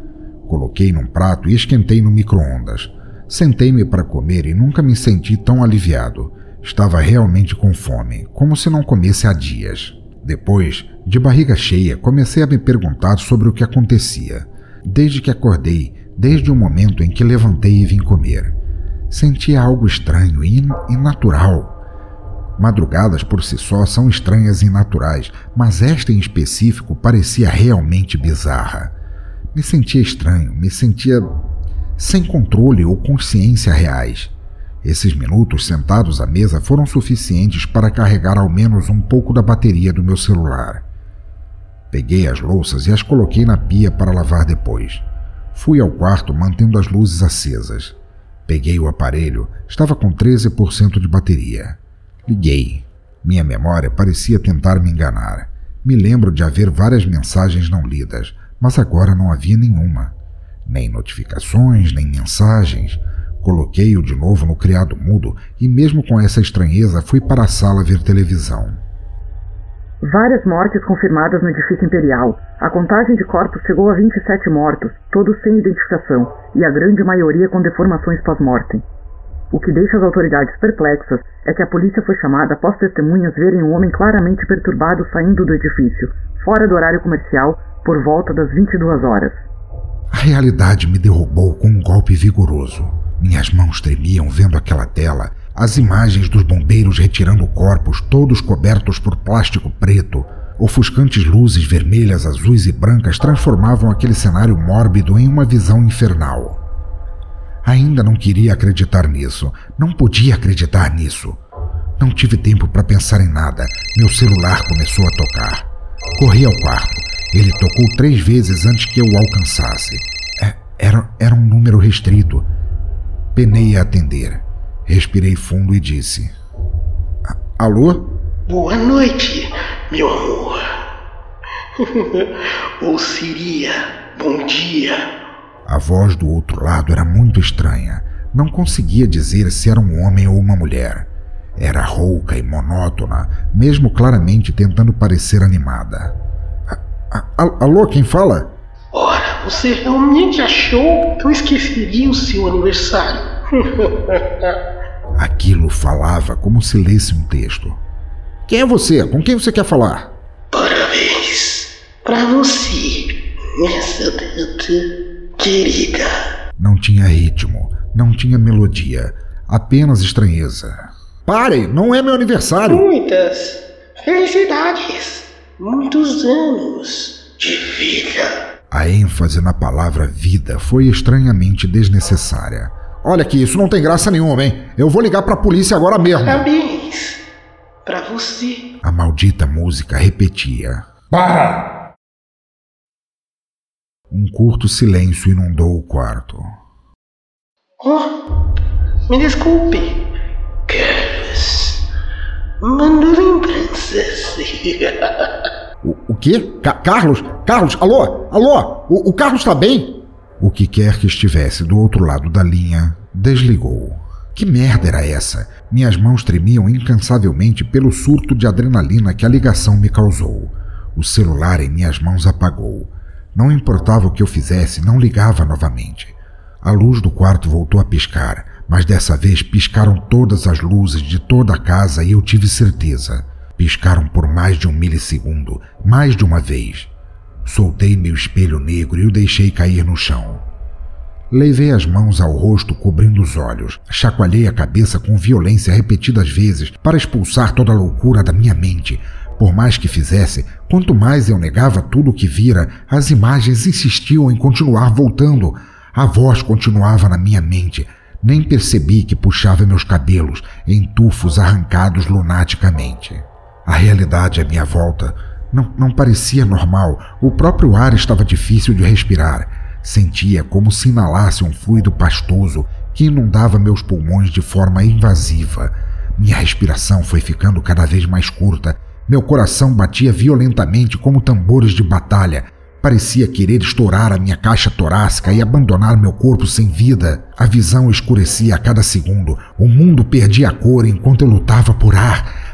Coloquei num prato e esquentei no micro-ondas. Sentei-me para comer e nunca me senti tão aliviado. Estava realmente com fome, como se não comesse há dias. Depois, de barriga cheia, comecei a me perguntar sobre o que acontecia. Desde que acordei, desde o momento em que levantei e vim comer. Sentia algo estranho e inatural. Madrugadas por si só são estranhas e inaturais, mas esta em específico parecia realmente bizarra. Me sentia estranho, me sentia sem controle ou consciência reais. Esses minutos sentados à mesa foram suficientes para carregar ao menos um pouco da bateria do meu celular. Peguei as louças e as coloquei na pia para lavar depois. Fui ao quarto mantendo as luzes acesas. Peguei o aparelho, estava com 13% de bateria. Liguei. Minha memória parecia tentar me enganar. Me lembro de haver várias mensagens não lidas, mas agora não havia nenhuma nem notificações, nem mensagens. Coloquei-o de novo no criado mudo e, mesmo com essa estranheza, fui para a sala ver televisão. Várias mortes confirmadas no edifício imperial. A contagem de corpos chegou a 27 mortos, todos sem identificação, e a grande maioria com deformações pós-mortem. O que deixa as autoridades perplexas é que a polícia foi chamada após testemunhas verem um homem claramente perturbado saindo do edifício, fora do horário comercial, por volta das 22 horas. A realidade me derrubou com um golpe vigoroso. Minhas mãos tremiam vendo aquela tela, as imagens dos bombeiros retirando corpos, todos cobertos por plástico preto. Ofuscantes luzes vermelhas, azuis e brancas transformavam aquele cenário mórbido em uma visão infernal. Ainda não queria acreditar nisso, não podia acreditar nisso. Não tive tempo para pensar em nada. Meu celular começou a tocar. Corri ao quarto. Ele tocou três vezes antes que eu o alcançasse. É, era, era um número restrito. Penei a atender. Respirei fundo e disse: Alô? Boa noite, meu amor. Ou seria bom dia. A voz do outro lado era muito estranha. Não conseguia dizer se era um homem ou uma mulher. Era rouca e monótona, mesmo claramente tentando parecer animada. Alô, quem fala? Ora, você realmente achou que eu esqueceria o seu aniversário? Aquilo falava como se lesse um texto. Quem é você? Com quem você quer falar? Parabéns para você nessa data querida. Não tinha ritmo, não tinha melodia, apenas estranheza. Pare, não é meu aniversário. Muitas felicidades. Muitos anos de vida. A ênfase na palavra vida foi estranhamente desnecessária. Olha aqui, isso não tem graça nenhuma, hein? Eu vou ligar pra polícia agora mesmo. Parabéns pra você. A maldita música repetia. Para! Um curto silêncio inundou o quarto. Oh, me desculpe. Mando lembranças. O, o quê? Ca Carlos? Carlos? Alô? Alô? O, o Carlos tá bem? O que quer que estivesse do outro lado da linha desligou. Que merda era essa? Minhas mãos tremiam incansavelmente pelo surto de adrenalina que a ligação me causou. O celular em minhas mãos apagou. Não importava o que eu fizesse, não ligava novamente. A luz do quarto voltou a piscar, mas dessa vez piscaram todas as luzes de toda a casa e eu tive certeza. Piscaram por mais de um milissegundo, mais de uma vez. Soltei meu espelho negro e o deixei cair no chão. Levei as mãos ao rosto cobrindo os olhos, chacoalhei a cabeça com violência repetidas vezes para expulsar toda a loucura da minha mente. Por mais que fizesse, quanto mais eu negava tudo o que vira, as imagens insistiam em continuar voltando. A voz continuava na minha mente. Nem percebi que puxava meus cabelos em tufos arrancados lunaticamente. A realidade à minha volta não, não parecia normal. O próprio ar estava difícil de respirar. Sentia como se inalasse um fluido pastoso que inundava meus pulmões de forma invasiva. Minha respiração foi ficando cada vez mais curta. Meu coração batia violentamente como tambores de batalha. Parecia querer estourar a minha caixa torácica e abandonar meu corpo sem vida. A visão escurecia a cada segundo. O mundo perdia a cor enquanto eu lutava por ar.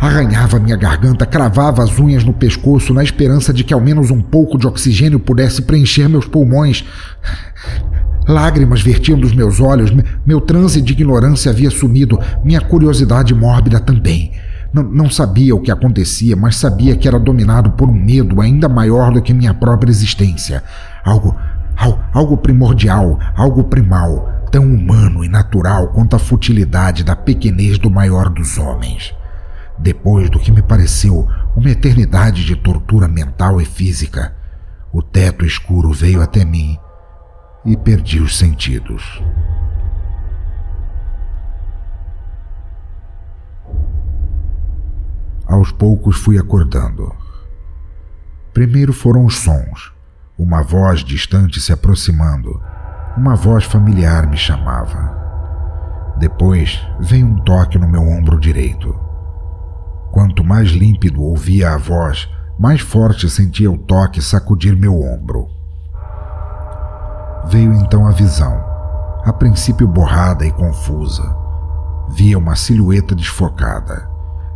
Arranhava minha garganta, cravava as unhas no pescoço na esperança de que ao menos um pouco de oxigênio pudesse preencher meus pulmões. Lágrimas vertiam dos meus olhos, meu transe de ignorância havia sumido, minha curiosidade mórbida também. Não, sabia o que acontecia, mas sabia que era dominado por um medo ainda maior do que minha própria existência. Algo, algo, algo primordial, algo primal, tão humano e natural quanto a futilidade da pequenez do maior dos homens. Depois do que me pareceu uma eternidade de tortura mental e física, o teto escuro veio até mim e perdi os sentidos. Aos poucos fui acordando. Primeiro foram os sons, uma voz distante se aproximando, uma voz familiar me chamava. Depois veio um toque no meu ombro direito. Quanto mais límpido ouvia a voz, mais forte sentia o toque sacudir meu ombro. Veio então a visão, a princípio borrada e confusa. Via uma silhueta desfocada.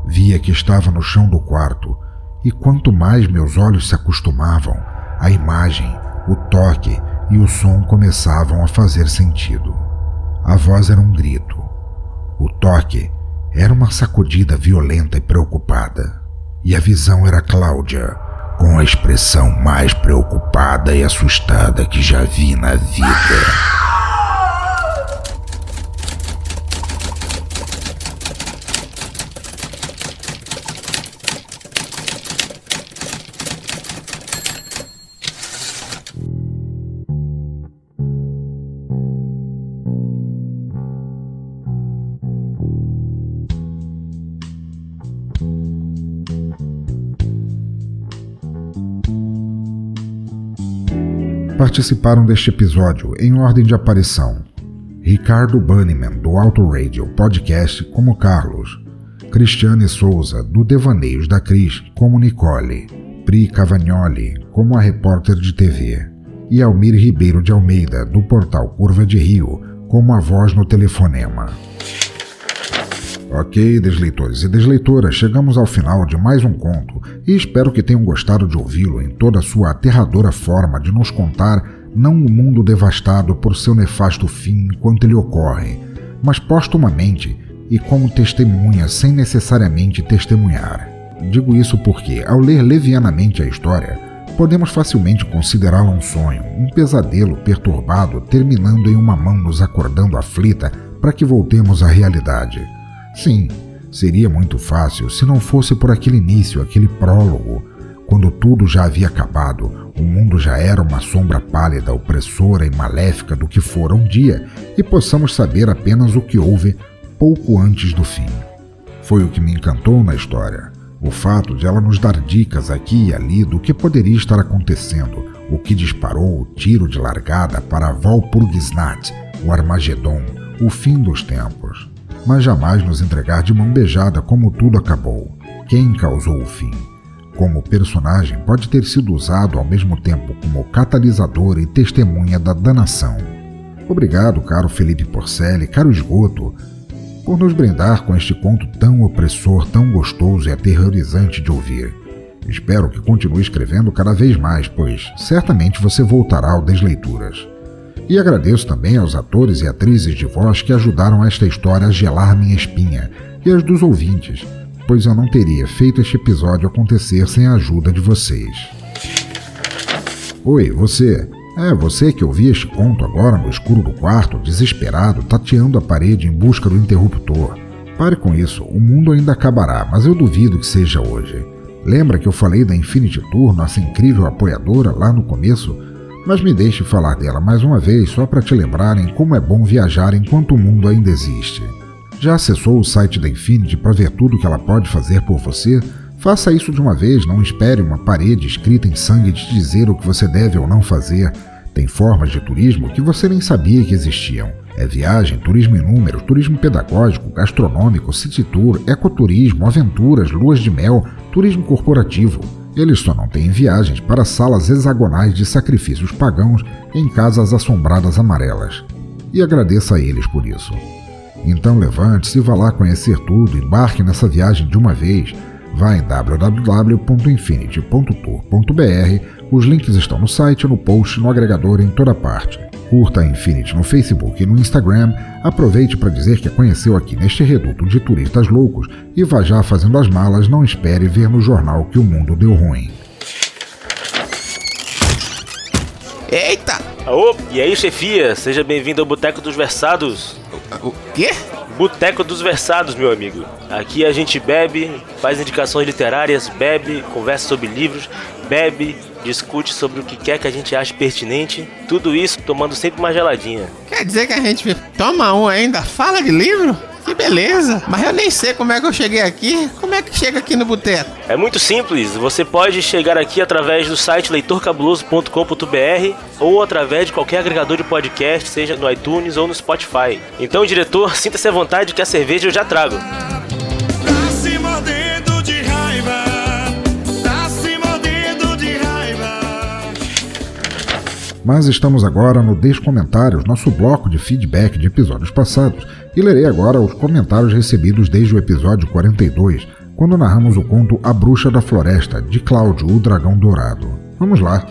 Via que estava no chão do quarto, e quanto mais meus olhos se acostumavam, a imagem, o toque e o som começavam a fazer sentido. A voz era um grito. O toque era uma sacudida violenta e preocupada. E a visão era Cláudia, com a expressão mais preocupada e assustada que já vi na vida. Participaram deste episódio em ordem de aparição: Ricardo Bunnyman, do Auto Radio Podcast, como Carlos, Cristiane Souza, do Devaneios da Cris, como Nicole, Pri Cavagnoli, como a repórter de TV, e Almir Ribeiro de Almeida, do portal Curva de Rio, como a voz no telefonema. Ok, desleitores e desleitoras, chegamos ao final de mais um conto e espero que tenham gostado de ouvi-lo em toda a sua aterradora forma de nos contar não o um mundo devastado por seu nefasto fim enquanto ele ocorre, mas postumamente e como testemunha sem necessariamente testemunhar. Digo isso porque, ao ler levianamente a história, podemos facilmente considerá-la um sonho, um pesadelo perturbado terminando em uma mão nos acordando aflita para que voltemos à realidade. Sim, seria muito fácil se não fosse por aquele início, aquele prólogo, quando tudo já havia acabado, o mundo já era uma sombra pálida, opressora e maléfica do que fora um dia, e possamos saber apenas o que houve pouco antes do fim. Foi o que me encantou na história. O fato de ela nos dar dicas aqui e ali do que poderia estar acontecendo, o que disparou o tiro de largada para Valpurgisnacht, o Armagedon, o fim dos tempos. Mas jamais nos entregar de mão beijada como tudo acabou. Quem causou o fim? Como personagem pode ter sido usado ao mesmo tempo como catalisador e testemunha da danação. Obrigado, caro Felipe Porcelli, caro Esgoto, por nos brindar com este conto tão opressor, tão gostoso e aterrorizante de ouvir. Espero que continue escrevendo cada vez mais, pois certamente você voltará ao Desleituras. E agradeço também aos atores e atrizes de voz que ajudaram esta história a gelar minha espinha e as dos ouvintes, pois eu não teria feito este episódio acontecer sem a ajuda de vocês. Oi, você. É, você que ouvia este conto agora no escuro do quarto, desesperado, tateando a parede em busca do interruptor. Pare com isso, o mundo ainda acabará, mas eu duvido que seja hoje. Lembra que eu falei da Infinity Tour, nossa incrível apoiadora, lá no começo? Mas me deixe falar dela mais uma vez só para te lembrarem como é bom viajar enquanto o mundo ainda existe. Já acessou o site da Infinity para ver tudo que ela pode fazer por você? Faça isso de uma vez, não espere uma parede escrita em sangue te dizer o que você deve ou não fazer. Tem formas de turismo que você nem sabia que existiam. É viagem, turismo em número, turismo pedagógico, gastronômico, city tour, ecoturismo, aventuras, luas de mel, turismo corporativo. Eles só não têm viagens para salas hexagonais de sacrifícios pagãos em casas assombradas amarelas. E agradeça a eles por isso. Então levante-se e vá lá conhecer tudo, embarque nessa viagem de uma vez Vá em www.infinity.tour.br, os links estão no site, no post, no agregador em toda parte. Curta a Infinity no Facebook e no Instagram, aproveite para dizer que a conheceu aqui neste reduto de turistas loucos e vá já fazendo as malas, não espere ver no jornal que o mundo deu ruim. Eita! Ô, e aí, chefia? Seja bem-vindo ao Boteco dos Versados. O quê? Boteco dos Versados, meu amigo. Aqui a gente bebe, faz indicações literárias, bebe, conversa sobre livros, bebe, discute sobre o que quer que a gente ache pertinente. Tudo isso tomando sempre uma geladinha. Quer dizer que a gente toma um ainda? Fala de livro? Que beleza! Mas eu nem sei como é que eu cheguei aqui. Como é que chega aqui no boteco? É muito simples. Você pode chegar aqui através do site leitorcabuloso.com.br ou através de qualquer agregador de podcast, seja no iTunes ou no Spotify. Então, diretor, sinta-se à vontade que a cerveja eu já trago. Se mordendo de raiva. Mas estamos agora no Descomentários, nosso bloco de feedback de episódios passados, e lerei agora os comentários recebidos desde o episódio 42, quando narramos o conto A Bruxa da Floresta, de Cláudio, o Dragão Dourado. Vamos lá!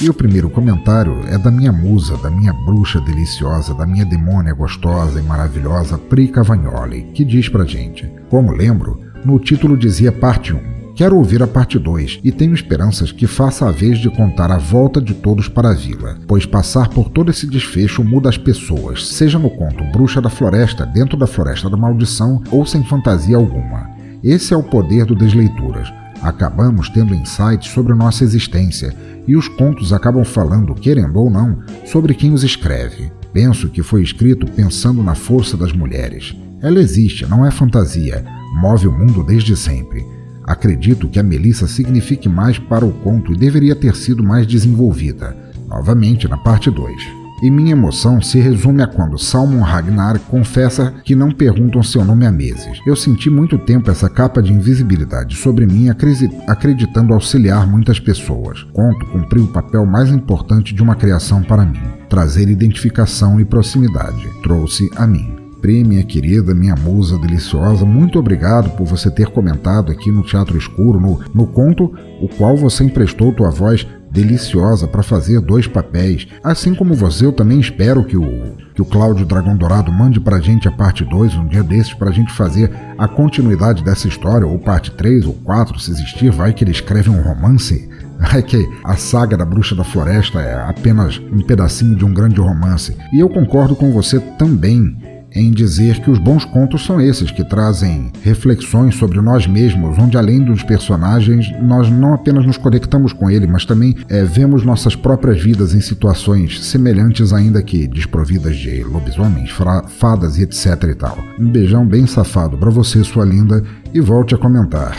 E o primeiro comentário é da minha musa, da minha bruxa deliciosa, da minha demônia gostosa e maravilhosa Pri Cavagnoli, que diz pra gente: Como lembro, no título dizia parte 1. Quero ouvir a parte 2 e tenho esperanças que faça a vez de contar a volta de todos para a vila, pois passar por todo esse desfecho muda as pessoas, seja no conto Bruxa da Floresta, dentro da Floresta da Maldição ou sem fantasia alguma. Esse é o poder do Desleituras. Acabamos tendo insights sobre nossa existência e os contos acabam falando, querendo ou não, sobre quem os escreve. Penso que foi escrito pensando na força das mulheres. Ela existe, não é fantasia, move o mundo desde sempre. Acredito que a Melissa signifique mais para o conto e deveria ter sido mais desenvolvida, novamente na parte 2. E minha emoção se resume a quando Salmon Ragnar confessa que não perguntam seu nome há meses. Eu senti muito tempo essa capa de invisibilidade sobre mim, acredi- acreditando auxiliar muitas pessoas. Conto cumpriu o papel mais importante de uma criação para mim: trazer identificação e proximidade. Trouxe a mim. Pri, minha querida, minha musa deliciosa, muito obrigado por você ter comentado aqui no Teatro Escuro, no, no conto, o qual você emprestou tua voz deliciosa para fazer dois papéis. Assim como você, eu também espero que o, que o Cláudio Dragão Dourado mande pra gente a parte 2 um dia desses pra gente fazer a continuidade dessa história, ou parte 3 ou 4, se existir, vai que ele escreve um romance. É que a saga da Bruxa da Floresta é apenas um pedacinho de um grande romance. E eu concordo com você também em dizer que os bons contos são esses que trazem reflexões sobre nós mesmos, onde além dos personagens nós não apenas nos conectamos com ele, mas também é, vemos nossas próprias vidas em situações semelhantes, ainda que desprovidas de lobisomens, fadas e etc e tal. Um beijão bem safado para você, sua linda, e volte a comentar.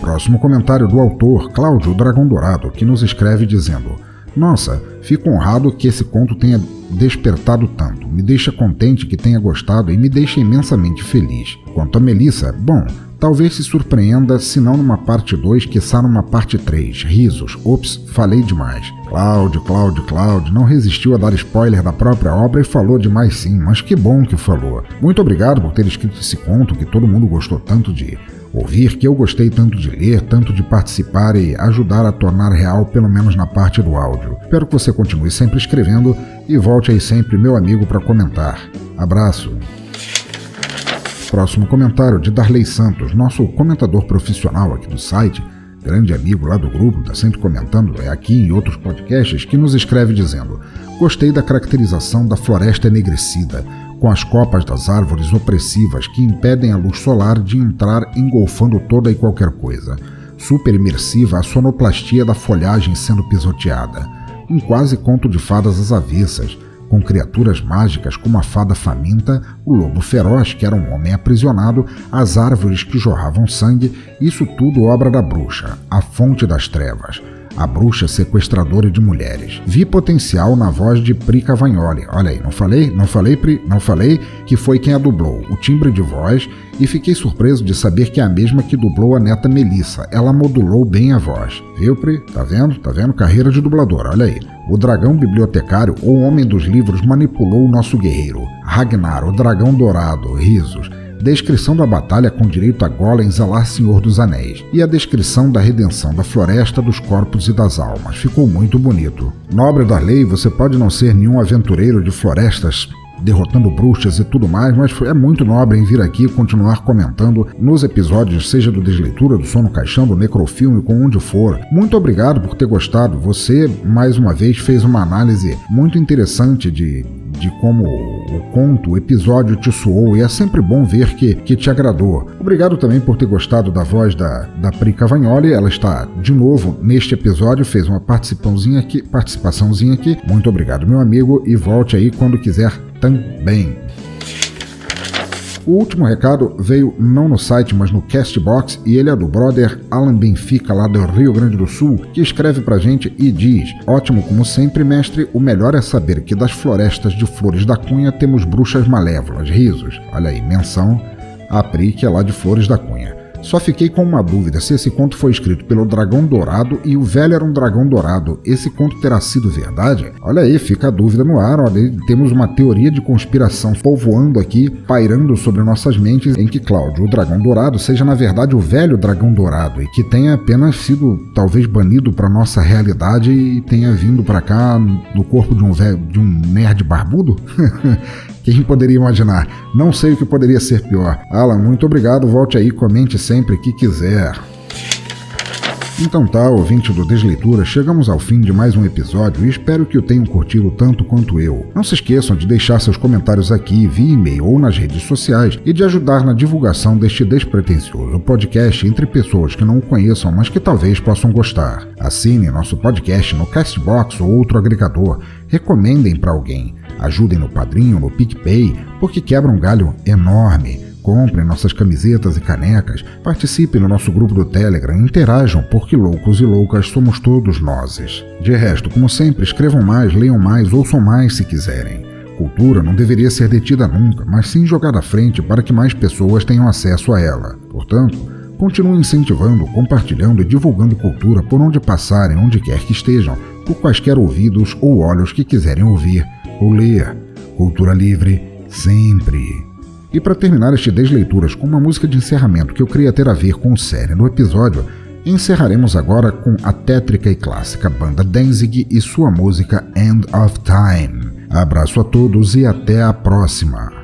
Próximo comentário do autor Cláudio Dragão Dourado, que nos escreve dizendo: Nossa, fico honrado que esse conto tenha despertado tanto. Me deixa contente que tenha gostado e me deixa imensamente feliz. Quanto a Melissa, bom, talvez se surpreenda se não numa parte 2, que está numa parte 3. Risos. Ops, falei demais. Cláudio, Cláudio, Cláudio não resistiu a dar spoiler da própria obra e falou demais sim, mas que bom que falou. Muito obrigado por ter escrito esse conto que todo mundo gostou tanto de ouvir, que eu gostei tanto de ler, tanto de participar e ajudar a tornar real, pelo menos na parte do áudio. Espero que você continue sempre escrevendo e volte aí sempre, meu amigo, para comentar. Abraço. Próximo comentário de Darley Santos, nosso comentador profissional aqui do site, grande amigo lá do grupo, está sempre comentando, é aqui em outros podcasts, que nos escreve dizendo: Gostei da caracterização da floresta enegrecida com as copas das árvores opressivas que impedem a luz solar de entrar engolfando toda e qualquer coisa. Super imersiva a sonoplastia da folhagem sendo pisoteada. Um quase conto de fadas às avessas, com criaturas mágicas como a fada faminta, o lobo feroz, que era um homem aprisionado, as árvores que jorravam sangue, isso tudo obra da bruxa, a fonte das trevas a bruxa sequestradora de mulheres. Vi potencial na voz de Pri Cavagnoli. Olha aí, não falei? Não falei, Pri? Não falei que foi quem a dublou. O timbre de voz e fiquei surpreso de saber que é a mesma que dublou a neta Melissa. Ela modulou bem a voz. Viu, Pri? Tá vendo? Tá vendo? Carreira de dubladora, olha aí. O dragão bibliotecário, ou homem dos livros, manipulou o nosso guerreiro. Ragnar, o dragão dourado, risos descrição da batalha com direito a Gollum zelar Senhor dos Anéis, e a descrição da redenção da floresta, dos corpos e das almas. Ficou muito bonito. Nobre da lei, você pode não ser nenhum aventureiro de florestas derrotando bruxas e tudo mais, mas é muito nobre em vir aqui continuar comentando nos episódios, seja do Desleitura, do Sono Caixão, do Necrofilme, com onde for. Muito obrigado por ter gostado. Você, mais uma vez, fez uma análise muito interessante de de como o conto, o episódio te soou e é sempre bom ver que, que te agradou. Obrigado também por ter gostado da voz da, da Pri Cavagnoli. Ela está de novo neste episódio, fez uma participaçãozinha aqui, participaçãozinha aqui. Muito obrigado, meu amigo, e volte aí quando quiser também. O último recado veio não no site, mas no Castbox e ele é do brother Alan Benfica, lá do Rio Grande do Sul, que escreve pra gente e diz: Ótimo como sempre, mestre, o melhor é saber que das florestas de Flores da Cunha temos bruxas malévolas, risos. Olha aí, menção a Pri, que é lá de Flores da Cunha. Só fiquei com uma dúvida se esse conto foi escrito pelo Dragão Dourado e o velho era um dragão dourado. Esse conto terá sido verdade? Olha aí, fica a dúvida no ar. Olha, temos uma teoria de conspiração povoando aqui, pairando sobre nossas mentes, em que Cláudio, o dragão dourado, seja na verdade o velho dragão dourado e que tenha apenas sido talvez banido para nossa realidade e tenha vindo para cá no corpo de um, velho, de um nerd barbudo? Quem poderia imaginar? Não sei o que poderia ser pior. Alan, muito obrigado. Volte aí, comente sempre que quiser. Então tá, ouvinte do Desleitura, chegamos ao fim de mais um episódio e espero que o tenham curtido tanto quanto eu. Não se esqueçam de deixar seus comentários aqui via e-mail ou nas redes sociais e de ajudar na divulgação deste despretensioso podcast entre pessoas que não o conheçam, mas que talvez possam gostar. Assine nosso podcast no Castbox ou outro agregador. Recomendem para alguém. Ajudem no Padrinho, no PicPay, porque quebra um galho enorme. Comprem nossas camisetas e canecas, participem no nosso grupo do Telegram, interajam, porque loucos e loucas somos todos nós. De resto, como sempre, escrevam mais, leiam mais, ouçam mais se quiserem. Cultura não deveria ser detida nunca, mas sim jogada à frente para que mais pessoas tenham acesso a ela. Portanto, continue incentivando, compartilhando e divulgando cultura por onde passarem, onde quer que estejam, por quaisquer ouvidos ou olhos que quiserem ouvir ou ler. Cultura livre sempre. E para terminar este Desleituras com uma música de encerramento que eu queria ter a ver com o série no episódio, Encerraremos agora com a tétrica e clássica banda Danzig e sua música End of Time. Abraço a todos e até a próxima.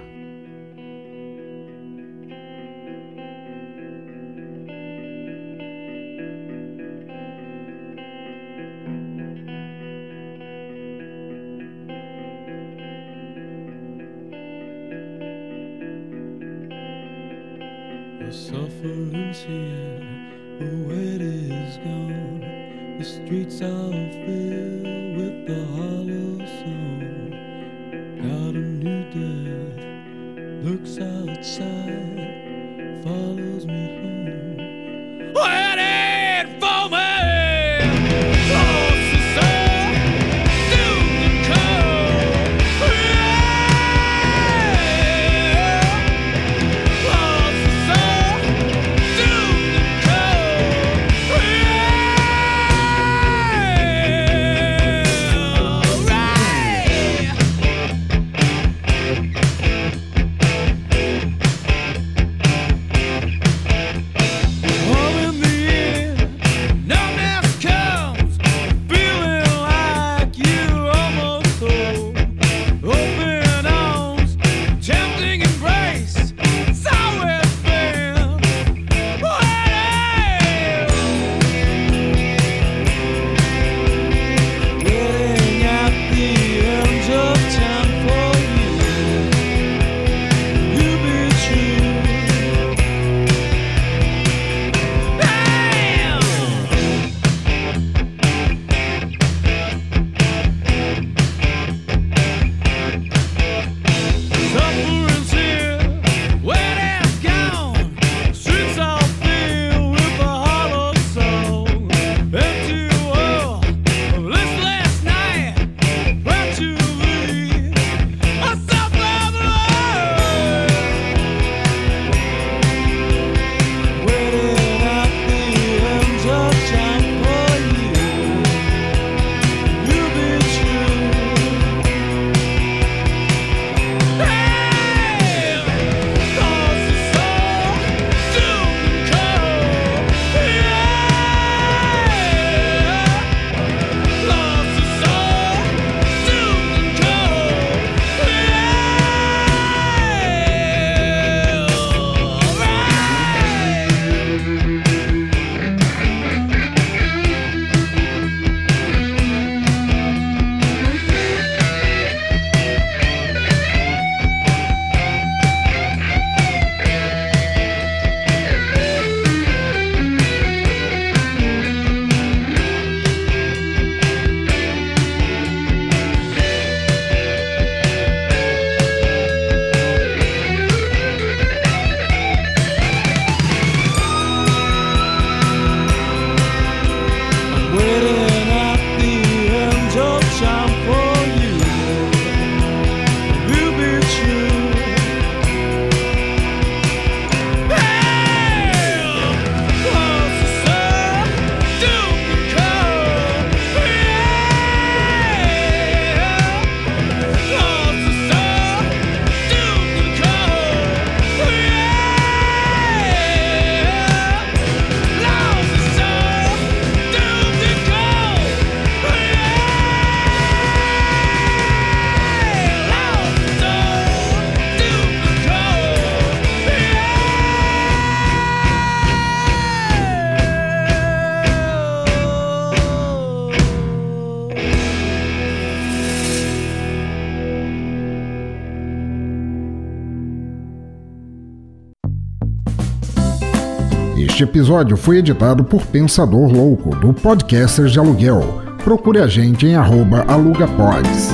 Episódio foi editado por Pensador Louco, do Podcasters de Aluguel. Procure a gente em arroba alugapods.